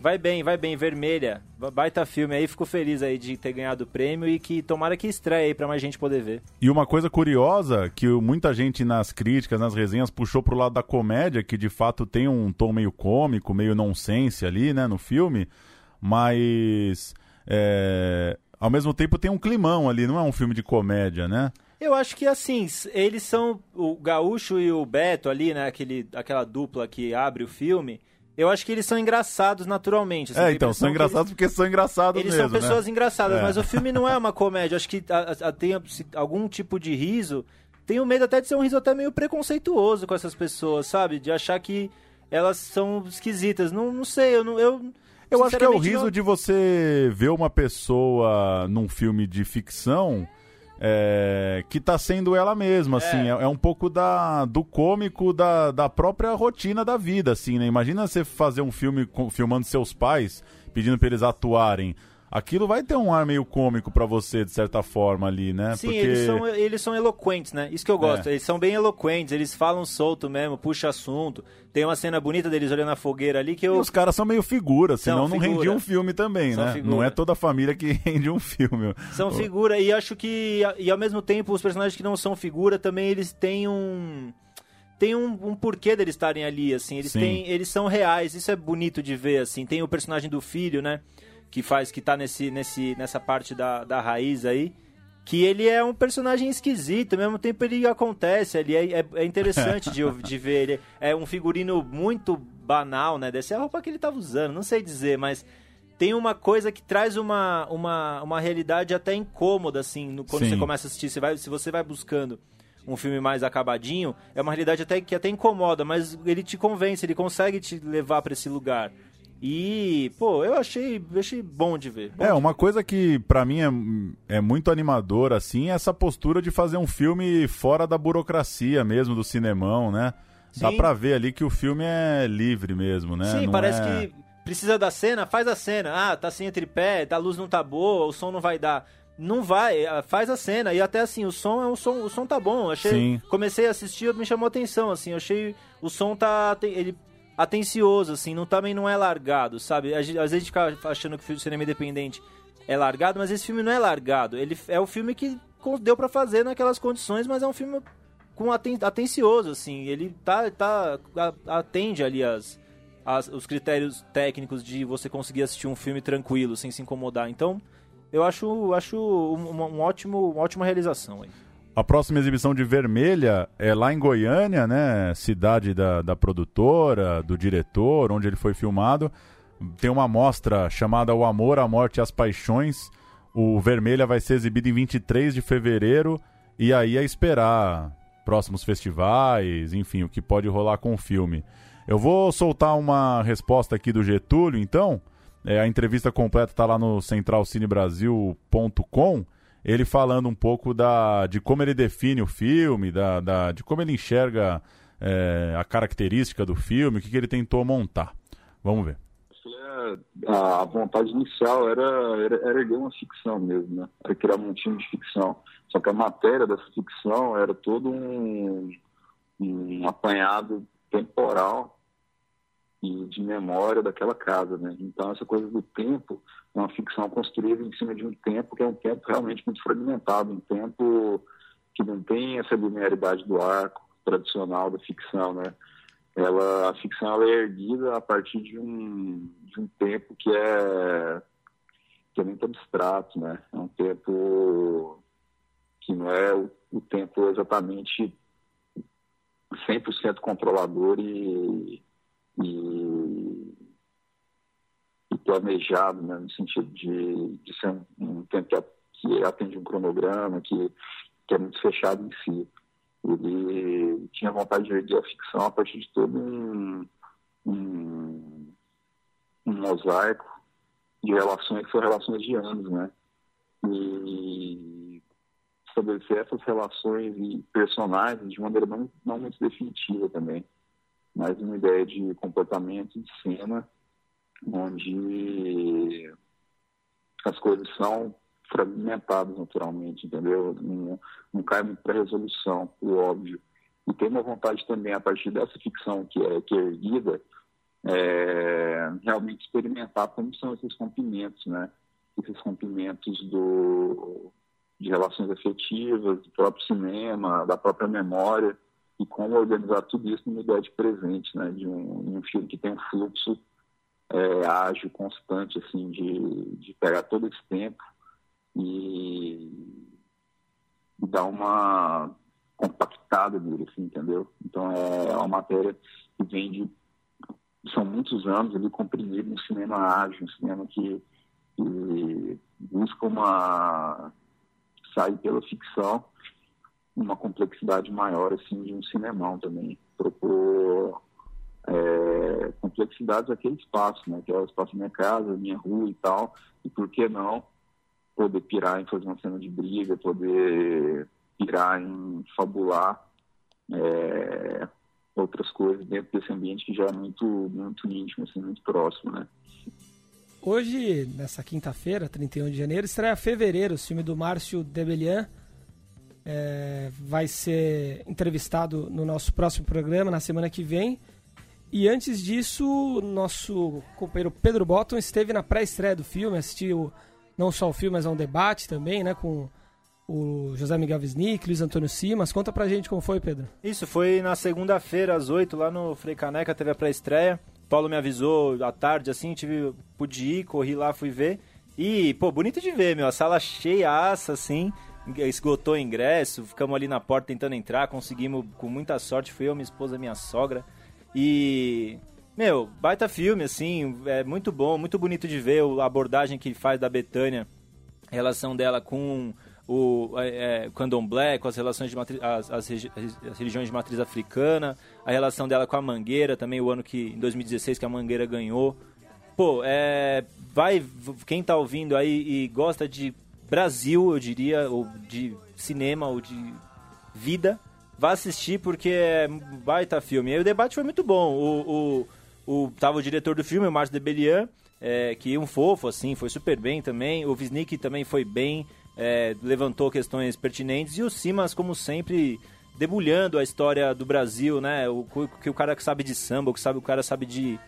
Vai bem, vai bem, vermelha. Baita filme aí, fico feliz aí de ter ganhado o prêmio e que tomara que estreie aí pra mais gente poder ver. E uma coisa curiosa, que muita gente nas críticas, nas resenhas, puxou pro lado da comédia, que de fato tem um tom meio cômico, meio nonsense ali, né, no filme, mas é, ao mesmo tempo tem um climão ali, não é um filme de comédia, né? Eu acho que assim, eles são o Gaúcho e o Beto ali, né, aquele, aquela dupla que abre o filme eu acho que eles são engraçados naturalmente. Assim, é, então, são engraçados eles, porque são engraçados eles mesmo, Eles são pessoas né? engraçadas, é. mas o filme não é uma comédia. Acho que a, a, tem algum tipo de riso. Tenho medo até de ser um riso até meio preconceituoso com essas pessoas, sabe? De achar que elas são esquisitas. Não, não sei, eu não... Eu, eu acho que é o riso não... de você ver uma pessoa num filme de ficção é, que tá sendo ela mesma, assim, é, é, é, um pouco da, do cômico da, da própria rotina da vida, assim, né? Imagina você fazer um filme com, filmando seus pais, pedindo pra eles atuarem aquilo vai ter um ar meio cômico para você, de certa forma, ali, né? Sim, Porque... eles, são, eles são eloquentes, né? Isso que eu gosto. É. Eles são bem eloquentes, eles falam solto mesmo, puxa assunto. Tem uma cena bonita deles olhando a fogueira ali que eu. E os caras são meio figura, senão são não rendia um filme também, são né? Figura. Não é toda a família que rende um filme. São figura, e acho que. E ao mesmo tempo, os personagens que não são figura também eles têm um tem um, um, porquê deles estarem ali, assim. Eles, têm, eles são reais, isso é bonito de ver, assim. Tem o personagem do filho, né? Que faz que tá nesse, nesse, nessa parte da, da raiz aí. Que ele é um personagem esquisito, ao mesmo tempo ele acontece, ele é, é, é interessante de, de ver. Ele é um figurino muito banal, né? Dessa é a roupa que ele tava usando, não sei dizer, mas tem uma coisa que traz uma, uma, uma realidade até incômoda, assim, no, quando Sim. você começa a assistir. Você vai, se você vai buscando um filme mais acabadinho, é uma realidade até que até incomoda, mas ele te convence, ele consegue te levar para esse lugar. E, pô, eu achei, achei bom de ver. Bom é, de uma ver. coisa que para mim é, é muito animadora, assim, é essa postura de fazer um filme fora da burocracia mesmo, do cinemão, né? Sim. Dá pra ver ali que o filme é livre mesmo, né? Sim, não parece é... que precisa da cena, faz a cena. Ah, tá sem tripé, a luz não tá boa, o som não vai dar. Não vai, é, faz a cena. E até assim, o som é um som, o som tá bom. achei, Sim. comecei a assistir, me chamou atenção, assim, eu achei o som tá ele atencioso, assim, não, também não é largado, sabe? Às vezes a gente fica achando que o cinema independente é largado, mas esse filme não é largado. Ele é o filme que deu para fazer naquelas condições, mas é um filme com aten atencioso, assim. Ele tá, tá atende ali as, as, os critérios técnicos de você conseguir assistir um filme tranquilo, sem se incomodar. Então, eu acho, acho um, ótimo, uma ótima realização aí. A próxima exibição de Vermelha é lá em Goiânia, né? Cidade da, da produtora, do diretor, onde ele foi filmado. Tem uma mostra chamada O Amor, a Morte e as Paixões. O Vermelha vai ser exibido em 23 de fevereiro. E aí é esperar próximos festivais, enfim, o que pode rolar com o filme. Eu vou soltar uma resposta aqui do Getúlio, então. É, a entrevista completa está lá no centralcinebrasil.com ele falando um pouco da, de como ele define o filme, da, da de como ele enxerga é, a característica do filme, o que, que ele tentou montar. Vamos ver. É, a vontade inicial era, era, era uma ficção mesmo, né? Era criar um time de ficção. Só que a matéria dessa ficção era todo um, um apanhado temporal e de memória daquela casa, né? Então essa coisa do tempo é uma ficção construída em cima de um tempo que é um tempo realmente muito fragmentado, um tempo que não tem essa linearidade do arco tradicional da ficção, né? Ela, a ficção ela é erguida a partir de um, de um tempo que é que é muito abstrato, né? É um tempo que não é o, o tempo exatamente 100% controlador e e, e planejado, né, no sentido de, de ser um, tempo que, que atende um cronograma, que, que é muito fechado em si. Ele tinha vontade de erguer a ficção a partir de todo um, um, um mosaico de relações que são relações de anos, né? E estabelecer essas relações e personagens de maneira não, não muito definitiva também mas uma ideia de comportamento de cena onde as coisas são fragmentadas naturalmente, entendeu? Não, não cai muito para resolução, o óbvio. E tem uma vontade também, a partir dessa ficção que é, que é erguida, é, realmente experimentar como são esses rompimentos, né? Esses rompimentos do, de relações afetivas, do próprio cinema, da própria memória, e como organizar tudo isso numa ideia de presente, né? De um, um filme que tem um fluxo é, ágil, constante, assim, de, de pegar todo esse tempo e, dar uma compactada nele, assim, entendeu? Então é uma matéria que vem de são muitos anos ele comprimido um cinema ágil, um cinema que, que busca uma sair pela ficção uma complexidade maior assim de um cinemão também propor é, complexidades daquele espaço, né? Que é o espaço da minha casa, minha rua e tal. E por que não poder pirar em fazer uma cena de briga, poder pirar em fabular é, outras coisas dentro desse ambiente que já é muito, muito íntimo, assim, muito próximo, né? Hoje, nessa quinta-feira, 31 de janeiro, estreia Fevereiro, o filme do Márcio Debelian. É, vai ser entrevistado no nosso próximo programa, na semana que vem. E antes disso, nosso companheiro Pedro Botton esteve na pré-estreia do filme, assistiu não só o filme, mas a um debate também, né, com o José Miguel Wisnik, Luiz Antônio Simas. Conta pra gente como foi, Pedro. Isso, foi na segunda-feira, às 8, lá no Frei Caneca, teve a pré-estreia. Paulo me avisou à tarde, assim, tive, pude ir, corri lá, fui ver. E, pô, bonito de ver, meu, a sala cheia, assim, esgotou o ingresso, ficamos ali na porta tentando entrar, conseguimos com muita sorte, fui eu, minha esposa, minha sogra. E, meu, baita filme, assim, é muito bom, muito bonito de ver a abordagem que faz da Betânia, a relação dela com o é, é candomblé, com as relações de matriz, as, as, as, religiões de matriz africana, a relação dela com a Mangueira, também o ano que, em 2016, que a Mangueira ganhou. Pô, é, vai, quem tá ouvindo aí e gosta de Brasil, eu diria, ou de cinema, ou de vida, vá assistir porque é baita filme. E o debate foi muito bom. O, o, o, tava o diretor do filme, o Márcio Debelian, é, que um fofo, assim, foi super bem também. O Wisnik também foi bem é, levantou questões pertinentes e o Simas, como sempre, debulhando a história do Brasil, né? O que o cara que sabe de samba, o que sabe o cara sabe de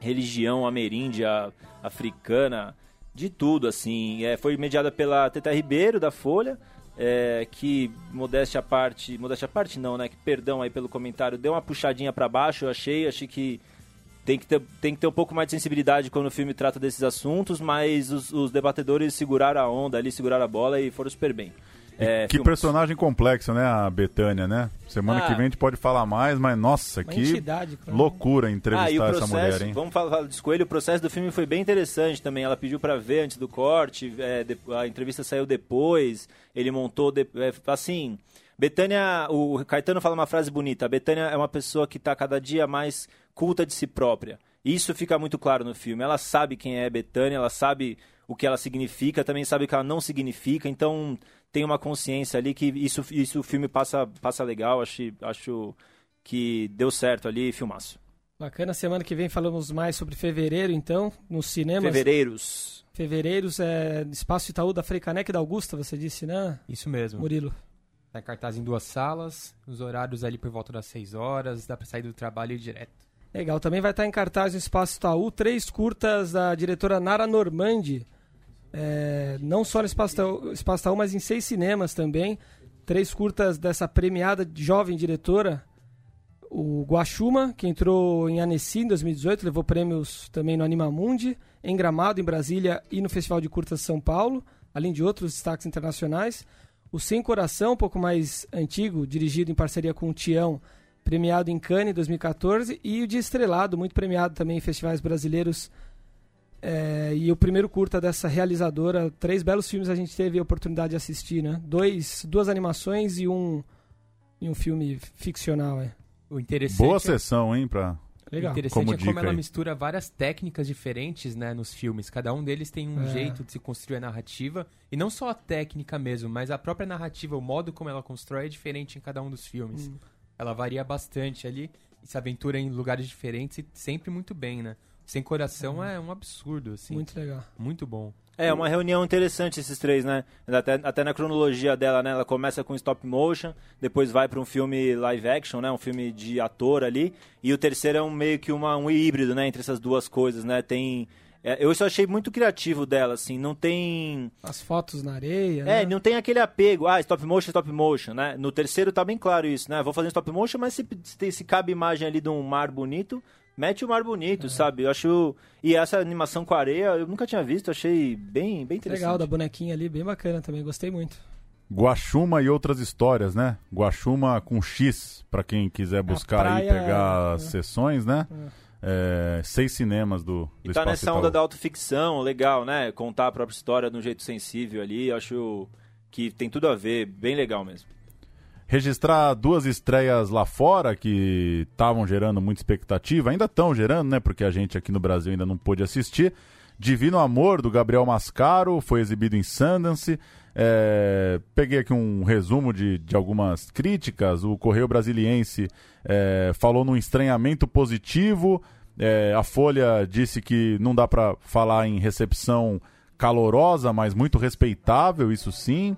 religião ameríndia, africana, de tudo, assim. É, foi mediada pela Teta Ribeiro, da Folha, é, que, modéstia à parte, modéstia à parte não, né? Que, perdão aí pelo comentário, deu uma puxadinha para baixo, eu achei, achei que tem que, ter, tem que ter um pouco mais de sensibilidade quando o filme trata desses assuntos, mas os, os debatedores seguraram a onda ali, seguraram a bola e foram super bem. É, que personagem complexo, né, a Betânia, né? Semana ah, que vem a gente pode falar mais, mas nossa, que entidade, claro. loucura entrevistar ah, processo, essa mulher, hein? Vamos falar, falar Coelho, o processo do filme foi bem interessante também. Ela pediu para ver antes do corte, é, a entrevista saiu depois, ele montou, de, é, assim... Betânia, o Caetano fala uma frase bonita. A Betânia é uma pessoa que está cada dia mais culta de si própria. Isso fica muito claro no filme. Ela sabe quem é Betânia, ela sabe o que ela significa, também sabe o que ela não significa. Então tem uma consciência ali que isso, isso o filme passa, passa legal. Acho, acho que deu certo ali, filmaço. Bacana, semana que vem falamos mais sobre fevereiro, então, nos cinemas. Fevereiros. Fevereiros, é Espaço Itaú da Frei Caneca da Augusta, você disse, né? Isso mesmo. Murilo. Tá em cartaz em duas salas, os horários ali por volta das 6 horas, dá para sair do trabalho e ir direto. Legal, também vai estar em cartaz no Espaço Itaú, três curtas da diretora Nara Normandi. É, não só no Espaço Itaú, mas em seis cinemas também. Três curtas dessa premiada jovem diretora. O Guaxuma, que entrou em Annecy em 2018, levou prêmios também no Animamundi, em Gramado, em Brasília e no Festival de Curtas São Paulo, além de outros destaques internacionais. O Sem Coração, um pouco mais antigo, dirigido em parceria com o Tião, premiado em Cannes em 2014. E o de Estrelado, muito premiado também em festivais brasileiros. É, e o primeiro curta dessa realizadora. Três belos filmes a gente teve a oportunidade de assistir, né? Dois, duas animações e um, e um filme ficcional, é. O interessante Boa é... sessão, hein, pra Legal. O interessante como é como ela aí. mistura várias técnicas diferentes né, nos filmes. Cada um deles tem um é. jeito de se construir a narrativa. E não só a técnica mesmo, mas a própria narrativa, o modo como ela constrói é diferente em cada um dos filmes. Hum. Ela varia bastante ali e se aventura em lugares diferentes e sempre muito bem, né? Sem coração hum. é um absurdo, assim. Muito legal. Muito bom. É, uma reunião interessante esses três, né? Até, até na cronologia dela, né? Ela começa com stop motion, depois vai para um filme live action, né? Um filme de ator ali. E o terceiro é um meio que uma, um híbrido, né? Entre essas duas coisas, né? Tem... É, eu só achei muito criativo dela, assim. Não tem... As fotos na areia, É, né? não tem aquele apego, ah, stop motion, stop motion, né? No terceiro tá bem claro isso, né? Vou fazer um stop motion, mas se, se, se cabe imagem ali de um mar bonito, mete o mar bonito, sabe? Eu acho. E essa animação com areia eu nunca tinha visto, achei bem, bem interessante. Legal, da bonequinha ali, bem bacana também, gostei muito. Guaxuma e outras histórias, né? Guaxuma com X, pra quem quiser buscar aí e pegar as é. sessões, né? É, seis cinemas do, do E tá nessa Itaú. onda da autoficção, legal, né? Contar a própria história de um jeito sensível ali, eu acho que tem tudo a ver, bem legal mesmo. Registrar duas estreias lá fora que estavam gerando muita expectativa, ainda estão gerando, né? Porque a gente aqui no Brasil ainda não pôde assistir. Divino Amor, do Gabriel Mascaro, foi exibido em Sundance. É, peguei aqui um resumo de, de algumas críticas. O Correio Brasiliense é, falou num estranhamento positivo. É, a Folha disse que não dá para falar em recepção calorosa, mas muito respeitável, isso sim.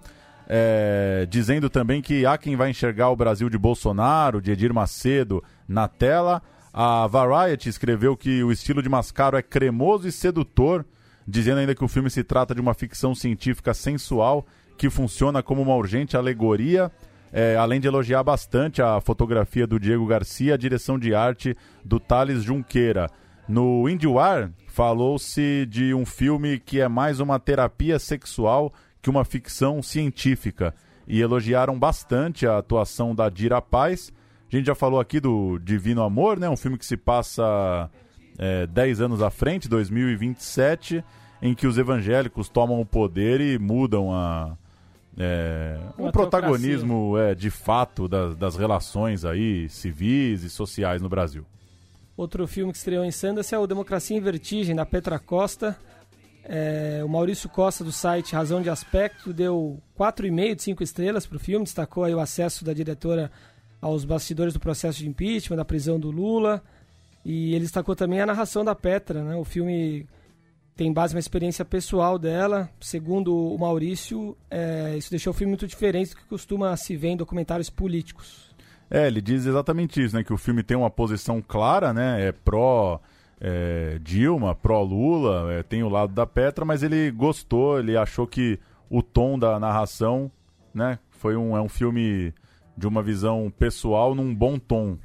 É, dizendo também que há quem vai enxergar o Brasil de Bolsonaro, de Edir Macedo, na tela. A Variety escreveu que o estilo de Mascaro é cremoso e sedutor, dizendo ainda que o filme se trata de uma ficção científica sensual que funciona como uma urgente alegoria, é, além de elogiar bastante a fotografia do Diego Garcia a direção de arte do Thales Junqueira. No IndieWire, falou-se de um filme que é mais uma terapia sexual que uma ficção científica. E elogiaram bastante a atuação da Dira Paz. A gente já falou aqui do Divino Amor, né? Um filme que se passa é, 10 anos à frente, 2027, em que os evangélicos tomam o poder e mudam a, é, Uma o protagonismo é, de fato das, das relações aí civis e sociais no Brasil. Outro filme que estreou em Sundance é o Democracia em Vertigem, da Petra Costa. É, o Maurício Costa, do site Razão de Aspecto, deu 4,5 de 5 estrelas para o filme, destacou aí o acesso da diretora aos bastidores do processo de impeachment, da prisão do Lula, e ele destacou também a narração da Petra. Né? O filme tem base na experiência pessoal dela. Segundo o Maurício, é, isso deixou o filme muito diferente do que costuma se ver em documentários políticos. É, ele diz exatamente isso, né? Que o filme tem uma posição clara, né? É pró é, Dilma, pró Lula, é, tem o lado da Petra, mas ele gostou, ele achou que o tom da narração, né? Foi um, é um filme de uma visão pessoal num bom tom.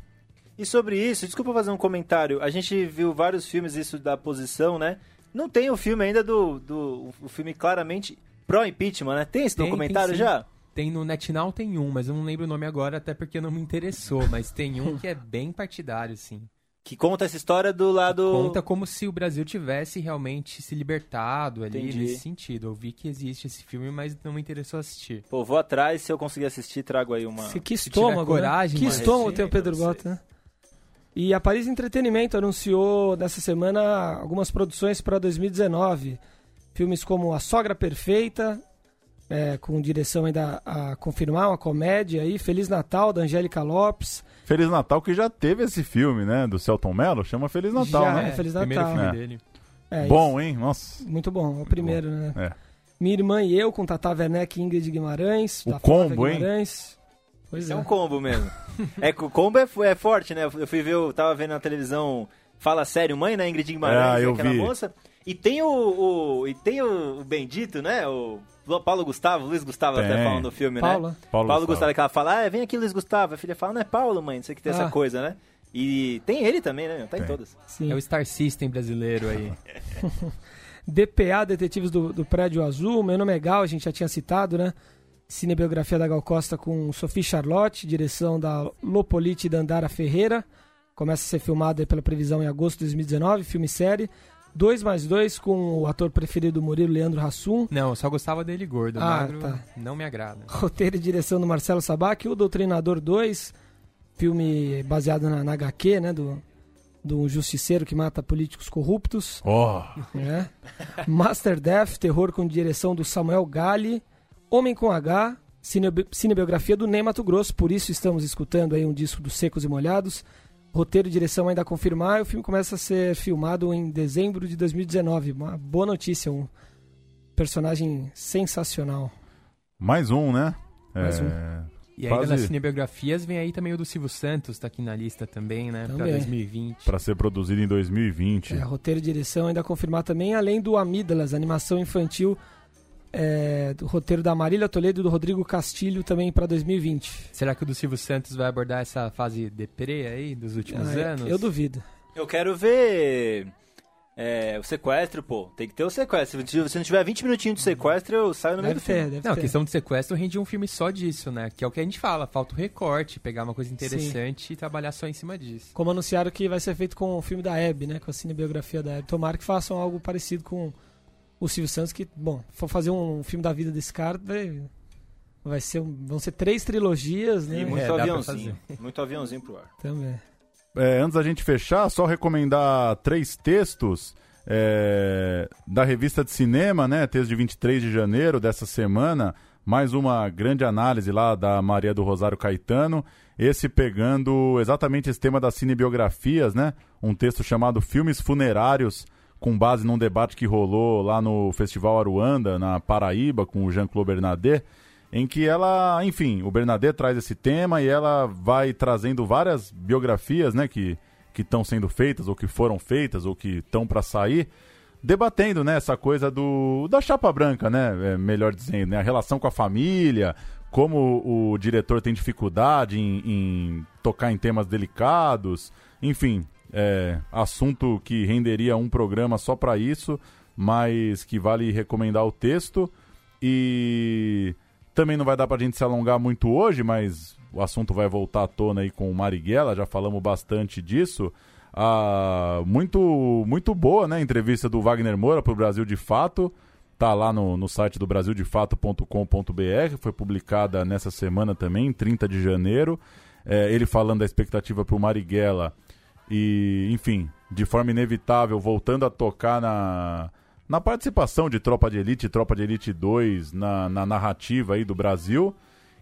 E sobre isso, desculpa fazer um comentário. A gente viu vários filmes isso da posição, né? Não tem o filme ainda do, do o filme claramente pró-impeachment, né? Tem esse Tem, documentário tem já? Tem no NetNow tem um, mas eu não lembro o nome agora, até porque não me interessou. Mas tem um que é bem partidário, sim. Que conta essa história do lado. Conta como se o Brasil tivesse realmente se libertado ali Entendi. nesse sentido. Eu vi que existe esse filme, mas não me interessou assistir. Pô, vou atrás, se eu conseguir assistir, trago aí uma. Se, que estômago, tiver coragem, né? Que estômago tem o Pedro. Bota, né? E a Paris Entretenimento anunciou nessa semana algumas produções para 2019. Filmes como A Sogra Perfeita, é, com direção ainda a confirmar, uma comédia aí, Feliz Natal, da Angélica Lopes. Feliz Natal, que já teve esse filme, né? Do Celton Mello, chama Feliz Natal, Já, né? É, Feliz primeiro Natal. filme É. dele. É, Bom, hein? Nossa. muito bom, o primeiro, né? É. Minha Irmã e Eu, com Tata Werneck e Ingrid Guimarães. O combo, hein? Guimarães. Pois É é. um combo mesmo. é que o combo é, é forte, né? Eu fui ver, eu tava vendo na televisão Fala Sério Mãe, né? Ingrid Guimarães, Ah, eu aquela vi. moça. E tem o, o- e tem o, o Bendito, né? O Paulo Gustavo, Luiz Gustavo até Tem. falando no filme, né? Paula. Paulo, Paulo, Gustavo. Gustavo, que ela fala, ah, vem aqui Luiz Gustavo. A filha fala, não é Paulo, mãe, não sei que tem essa Ah. coisa, né? E tem ele também, né? Tá em Tem. todas. Sim. É o Star System brasileiro aí. DPA, Detetives do, do Prédio Azul. Meu nome é Gal, a gente já tinha citado, né? Cinebiografia da Gal Costa com Sophie Charlotte, direção da Lopolite e Dandara Ferreira. Começa a ser filmado pela previsão em agosto de 2019, filme série. 2 mais 2 com o ator preferido do Murilo, Leandro Hassum. Não, eu só gostava dele gordo. Ah, magro tá. não me agrada. Roteiro e direção do Marcelo Sabac. O Doutrinador 2, filme baseado na, na HQ, né? Do, do justiceiro que mata políticos corruptos. Oh, É. Master Death, terror com direção do Samuel Gali. Homem com H, cine- cinebiografia do Ney Mato Grosso, por isso estamos escutando aí um disco dos Secos e Molhados. Roteiro e direção ainda a confirmar, e o filme começa a ser filmado em dezembro de 2019. Uma boa notícia, um, personagem sensacional. Mais um, né? Mais um. É, E ainda Quase- nas cinebiografias vem aí também o do Silvio Santos, tá aqui na lista também, né? Pra Também. 2020. Para ser produzido em 2020. É, roteiro e direção ainda confirmar também, além do Amígdalas, animação infantil, é, do roteiro da Marília Toledo e do Rodrigo Castilho também para 2020. Será que o do Silvio Santos vai abordar essa fase deprê aí, dos últimos Ah, anos? Eu duvido. Eu quero ver é, o sequestro, pô. Tem que ter o sequestro. Se se não tiver 20 minutinhos de sequestro, eu saio no meio Deve do filme. deve Não, a ter. questão do sequestro rende um filme só disso, né? Que é o que a gente fala, falta o recorte, pegar uma coisa interessante e trabalhar só em cima disso. Como anunciaram que vai ser feito com o filme da Hebe, né? Com a cinebiografia da Hebe. Tomara que façam algo parecido com o Silvio Santos, que, bom, for fazer um filme da vida desse cara, vai, vai ser, um- vão ser três trilogias, né? E muito É, aviãozinho. Muito aviãozinho pro ar. Também. É, antes da gente fechar, só recomendar três textos é, da revista de cinema, né? Texto de 23 de janeiro dessa semana. Mais uma grande análise lá da Maria do Rosário Caetano. Esse pegando exatamente esse tema das cinebiografias, né? Um texto chamado Filmes Funerários, com base num debate que rolou lá no Festival Aruanda, na Paraíba, com o Jean-Claude Bernadette em que ela, enfim, o Bernadette traz esse tema e ela vai trazendo várias biografias, né, que que estão sendo feitas ou que foram feitas ou que estão para sair, debatendo, né, essa coisa do da chapa branca, né, é, melhor dizendo, né, a relação com a família, como o diretor tem dificuldade em, em tocar em temas delicados, enfim, é, assunto que renderia um programa só para isso, mas que vale recomendar o texto e também não vai dar pra gente se alongar muito hoje, mas o assunto vai voltar à tona aí com o Marighella, já falamos bastante disso. Ah, muito, muito boa, né? a Entrevista do Wagner Moura pro Brasil de Fato. Tá lá no, no site do brasildefato.com.br. Foi publicada nessa semana também, 30 de janeiro. É, ele falando da expectativa pro Marighella. E, enfim, de forma inevitável, voltando a tocar na, na participação de Tropa de Elite Tropa de Elite 2 na, na narrativa aí do Brasil,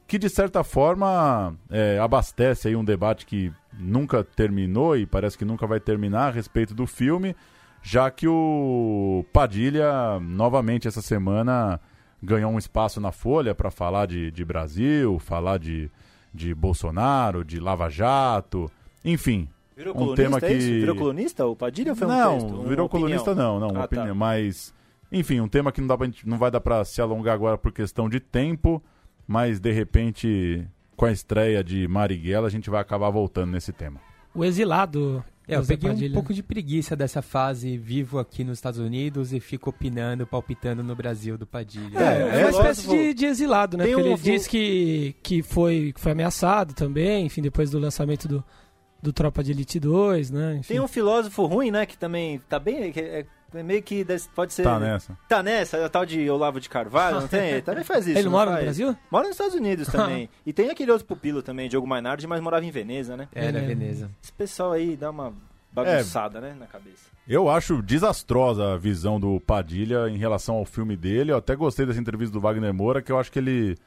que de certa forma é, abastece aí um debate que nunca terminou e parece que nunca vai terminar a respeito do filme, já que o Padilha, novamente essa semana, ganhou um espaço na Folha para falar de, de Brasil, falar de, de Bolsonaro, de Lava Jato, enfim, Virou Um colunista, tema é que- isso? Virou colunista? O Padilha ou foi um não, texto? Uma virou colunista não, não, uma Ah, tá. opinião, mas enfim, um tema que não dá pra não vai dar pra se alongar agora por questão de tempo, mas de repente com a estreia de Marighella a gente vai acabar voltando nesse tema. O exilado. É, eu peguei Padilha. um pouco de preguiça dessa fase vivo aqui nos Estados Unidos e fico opinando, palpitando no Brasil do Padilha. É, É, uma é espécie filósofo- de, de exilado, né? Porque um- ele diz que, que, foi, que foi ameaçado também, enfim, depois do lançamento do, do Tropa de Elite 2, né? Enfim. Tem um filósofo ruim, né? Que também tá bem. que É, é meio que pode ser. Tá nessa. Tá nessa, é o tal de Olavo de Carvalho, não tem? Ele também faz isso. Ele não mora no faz? Brasil? Mora nos Estados Unidos também. e tem aquele outro pupilo também, Diogo Mainardi, mas morava em Veneza, né? Era É. Veneza. Esse pessoal aí dá uma bagunçada, né? Na cabeça. Eu acho desastrosa a visão do Padilha em relação ao filme dele. Eu até gostei dessa entrevista do Wagner Moura, que eu acho que ele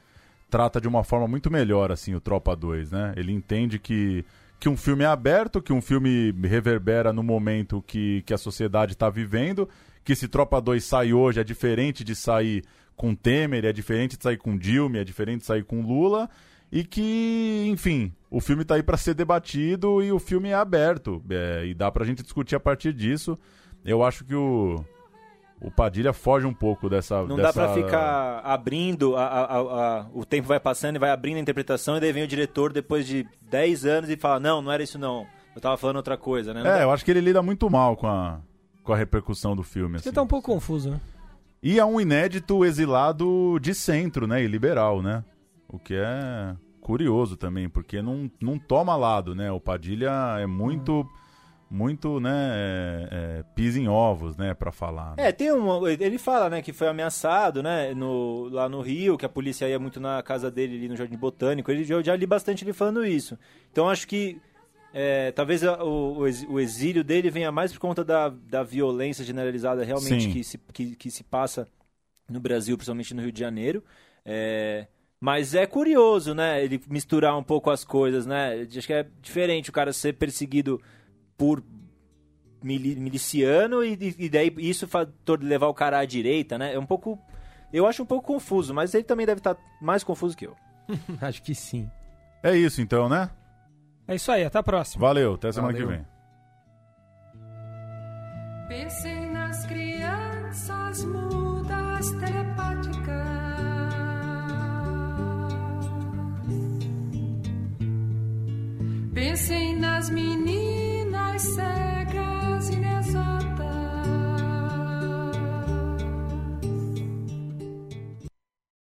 trata de uma forma muito melhor assim o Tropa 2, né? Ele entende que que um filme é aberto, que um filme reverbera no momento que, que a sociedade está vivendo, que se Tropa 2 sai hoje é diferente de sair com Temer, é diferente de sair com Dilma, é diferente de sair com Lula, e que, enfim, o filme está aí para ser debatido e o filme é aberto, é, e dá pra gente discutir a partir disso. Eu acho que o, o Padilha foge um pouco dessa... Não dessa... dá pra ficar abrindo, a, a- a- a- o tempo vai passando e vai abrindo a interpretação, e daí vem o diretor depois de 10 anos e fala: Não, não era isso não. Eu tava falando outra coisa, né? Não É, dá- eu acho que ele lida muito mal com a, com a repercussão do filme. Você assim. tá um pouco confuso, né? E é um inédito exilado de centro, né? E liberal, né? O que é curioso também, porque não, não toma lado, né? O Padilha é muito, muito, né? É, é, pisa em ovos, né? Pra falar. né? É, tem um. Ele fala, né, que foi ameaçado, né, no, lá no Rio, que a polícia ia muito na casa dele ali no Jardim Botânico. Ele já, já li bastante ele falando isso. Então acho que é, talvez o, o ex- o exílio dele venha mais por conta da, da violência generalizada realmente Sim. que se, que, que se passa no Brasil, principalmente no Rio de Janeiro. É, mas é curioso, né, ele misturar um pouco as coisas, né? Acho que é diferente o cara ser perseguido por miliciano e, e daí isso levar o cara à direita, né? É um pouco. Eu acho um pouco confuso, mas ele também deve estar mais confuso que eu. acho que sim. É isso então, né? É isso aí, até a próxima. Valeu, até semana Valeu. que vem. Pensem nas crianças mudas telepáticas. Pensem nas meninas say.